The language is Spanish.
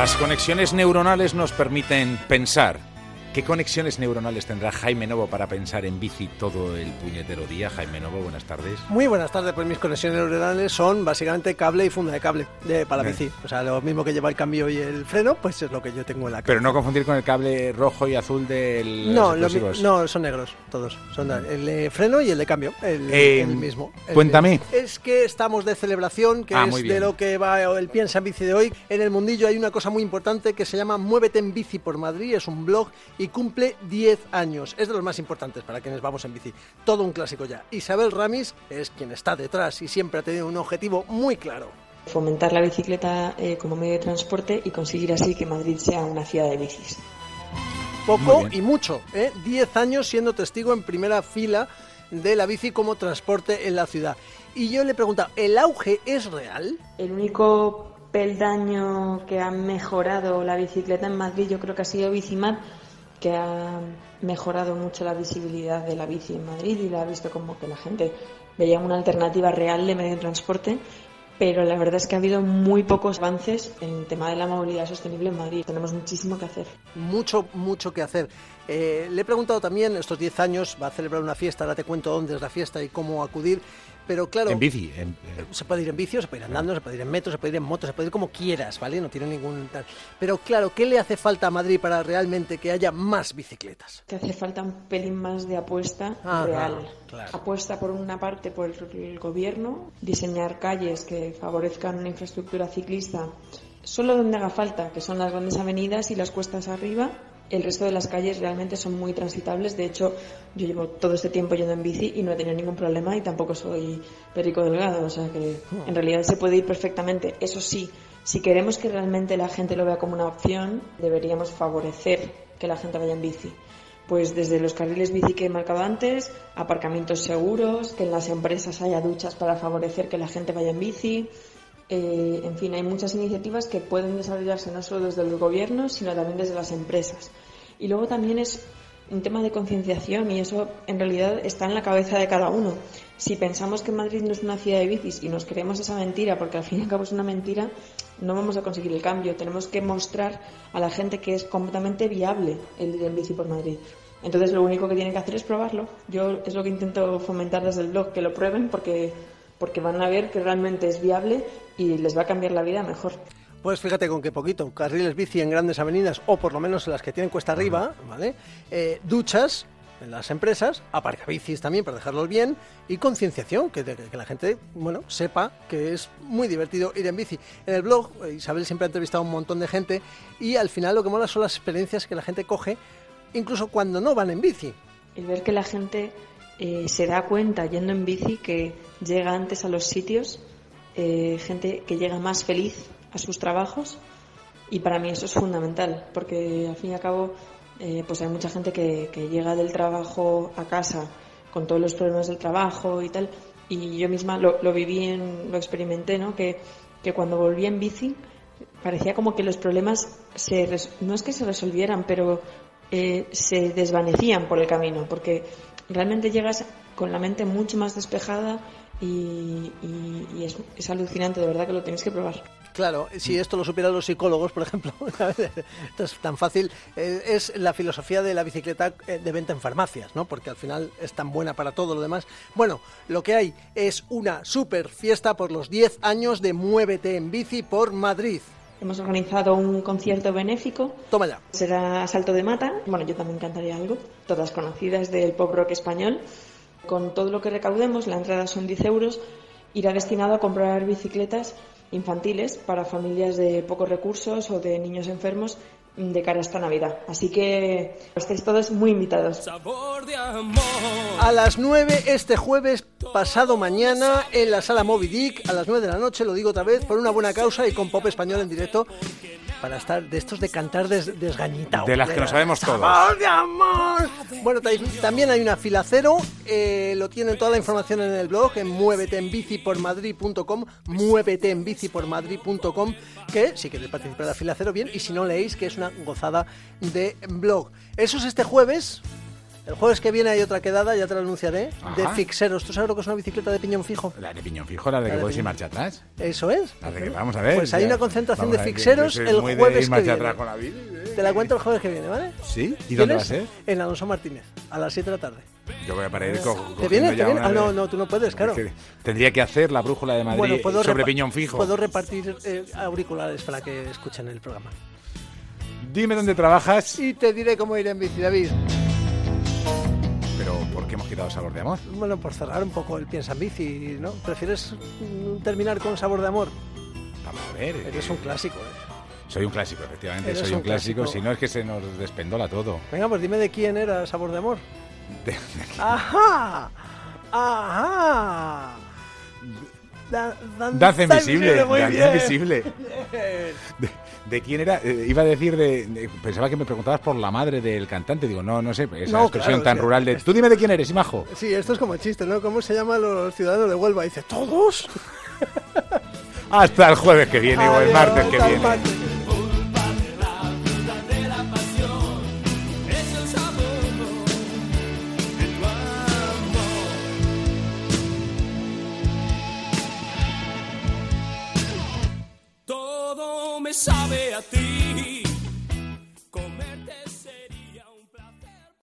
Las conexiones neuronales nos permiten pensar, ¿Qué conexiones neuronales tendrá Jaime Novo para pensar en bici todo el puñetero día? Jaime Novo, buenas tardes. Muy buenas tardes, pues mis conexiones neuronales son básicamente cable y funda de cable de, para la bici. O sea, lo mismo que lleva el cambio y el freno, pues es lo que yo tengo en la cabeza. Pero no confundir con el cable rojo y azul del No, no, son negros, todos. Son el de freno y el de cambio, el, eh, mismo. cuéntame. es que estamos de celebración, que ah, es de lo que va el Piensa en Bici de hoy. En el mundillo hay una cosa muy importante que se llama Muévete en Bici por Madrid, es un blog y cumple 10 años. Es de los más importantes para quienes vamos en bici. Todo un clásico ya. Isabel Ramis es quien está detrás y siempre ha tenido un objetivo muy claro. Fomentar la bicicleta eh, como medio de transporte y conseguir así que Madrid sea una ciudad de bicis. Poco y mucho. 10 ¿eh? años siendo testigo en primera fila de la bici como transporte en la ciudad. Y yo le preguntado, ¿el auge es real? El único peldaño que ha mejorado la bicicleta en Madrid yo creo que ha sido Bicimar que ha mejorado mucho la visibilidad de la bici en Madrid y la ha visto como que la gente veía una alternativa real de medio de transporte, pero la verdad es que ha habido muy pocos avances en el tema de la movilidad sostenible en Madrid. Tenemos muchísimo que hacer. Mucho, mucho que hacer. Eh, le he preguntado también, estos 10 años va a celebrar una fiesta, ahora te cuento dónde es la fiesta y cómo acudir. Pero claro. En bici. Se puede ir en bici, se puede ir andando, se puede ir en metro, se puede ir en moto, se puede ir como quieras, ¿vale? No tiene ningún. Pero claro, ¿qué le hace falta a Madrid para realmente que haya más bicicletas? Que hace falta un pelín más de apuesta real. Apuesta por una parte por el gobierno, diseñar calles que favorezcan una infraestructura ciclista solo donde haga falta, que son las grandes avenidas y las cuestas arriba, el resto de las calles realmente son muy transitables. De hecho, yo llevo todo este tiempo yendo en bici y no he tenido ningún problema y tampoco soy perico delgado. O sea que en realidad se puede ir perfectamente. Eso sí, si queremos que realmente la gente lo vea como una opción, deberíamos favorecer que la gente vaya en bici. Pues desde los carriles bici que he marcado antes, aparcamientos seguros, que en las empresas haya duchas para favorecer que la gente vaya en bici, eh, en fin, hay muchas iniciativas que pueden desarrollarse no solo desde los gobiernos, sino también desde las empresas. Y luego también es un tema de concienciación y eso en realidad está en la cabeza de cada uno. Si pensamos que Madrid no es una ciudad de bicis y nos creemos esa mentira, porque al fin y al cabo es una mentira, no vamos a conseguir el cambio. Tenemos que mostrar a la gente que es completamente viable el ir en bici por Madrid. Entonces lo único que tienen que hacer es probarlo. Yo es lo que intento fomentar desde el blog, que lo prueben porque porque van a ver que realmente es viable y les va a cambiar la vida mejor. Pues fíjate con qué poquito, carriles bici en grandes avenidas o por lo menos en las que tienen cuesta arriba, ¿vale? Eh, duchas en las empresas, aparcabicis también para dejarlos bien y concienciación, que, que, la gente, bueno, sepa que es muy divertido ir en bici. En el blog, eh, Isabel siempre ha entrevistado a un montón de gente y al final lo que mola son las experiencias que la gente coge, incluso cuando no van en bici. El ver que la gente eh, se da cuenta yendo en bici que llega antes a los sitios, eh, gente que llega más feliz a sus trabajos y para mí eso es fundamental porque al fin y al cabo eh, pues hay mucha gente que, llega del trabajo a casa con todos los problemas del trabajo y tal y yo misma lo, viví en, lo experimenté no que, que cuando volví en bici parecía como que los problemas se, no es que se resolvieran pero se desvanecían por el camino porque realmente llegas con la mente mucho más despejada y, es, alucinante, de verdad que lo tienes que probar. Claro, si esto lo supieran los psicólogos, por ejemplo, es tan fácil, eh, es la filosofía de la bicicleta eh, de venta en farmacias, ¿no? Porque al final es tan buena para todo lo demás. Bueno, lo que hay es una super fiesta por los 10 años de Muévete en Bici por Madrid. Hemos organizado un concierto benéfico. Toma ya. Será Salto de Mata. Bueno, yo también cantaría algo. Todas conocidas del pop rock español. Con todo lo que recaudemos, la entrada son 10 euros, irá destinado a comprar bicicletas infantiles para familias de pocos recursos o de niños enfermos de cara a esta Navidad. Así que estáis todos muy invitados. A las 9 este jueves pasado mañana en la sala Moby Dick, a las 9 de la noche, lo digo otra vez, por una buena causa y con pop español en directo para estar de estos de cantar des, desgañitado. De las que no sabemos todos. de amor! Bueno, también hay una fila cero, eh, lo tienen toda la información en el blog, en muéveteenbicipormadrid.com, muéveteenbicipormadrid.com, que si queréis participar de la fila cero, bien, y si no leéis, que es una gozada de blog. Eso es este jueves, El jueves que viene hay otra quedada, ya te la anunciaré, de fixeros. ¿Tú sabes lo que es una bicicleta de piñón fijo? La de piñón fijo, la de que puedes ir marcha atrás. Eso es. vamos a ver. Pues hay una concentración de fixeros el jueves que viene. ¿eh? Te la cuento el jueves que viene, ¿vale? Sí. ¿Y dónde va a ser? En Alonso Martínez, a las 7 de la tarde. Yo voy a parar ir ¿Te viene? ¿Te viene? Ah, no, no, tú no puedes, claro. Tendría que hacer la brújula de Madrid sobre piñón fijo. Puedo repartir eh, auriculares para que escuchen el programa. Dime dónde trabajas. Y te diré cómo ir en bici, David. Pero, ¿por qué hemos quitado sabor de amor? Bueno, por cerrar un poco el piensa en bici, ¿no? ¿Prefieres terminar con sabor de amor? Vamos a ver. Eres un clásico, ¿eh? Soy un clásico, efectivamente, soy un, clásico. Si no es que se nos despendola todo. Venga, pues dime de quién era Sabor de Amor. ¡Ajá! ¡Ajá! Danza invisible, danza invisible. De, quién era? Eh, iba a decir de, Pensaba que me preguntabas por la madre del cantante. Digo, no, no sé, esa expresión tan rural de. Tú dime de quién eres, Imajo. Sí, esto es como chiste, ¿no? ¿Cómo se llaman los ciudadanos de Huelva? dice, ¿todos? Hasta el jueves que viene o el martes que viene. Sabe a ti.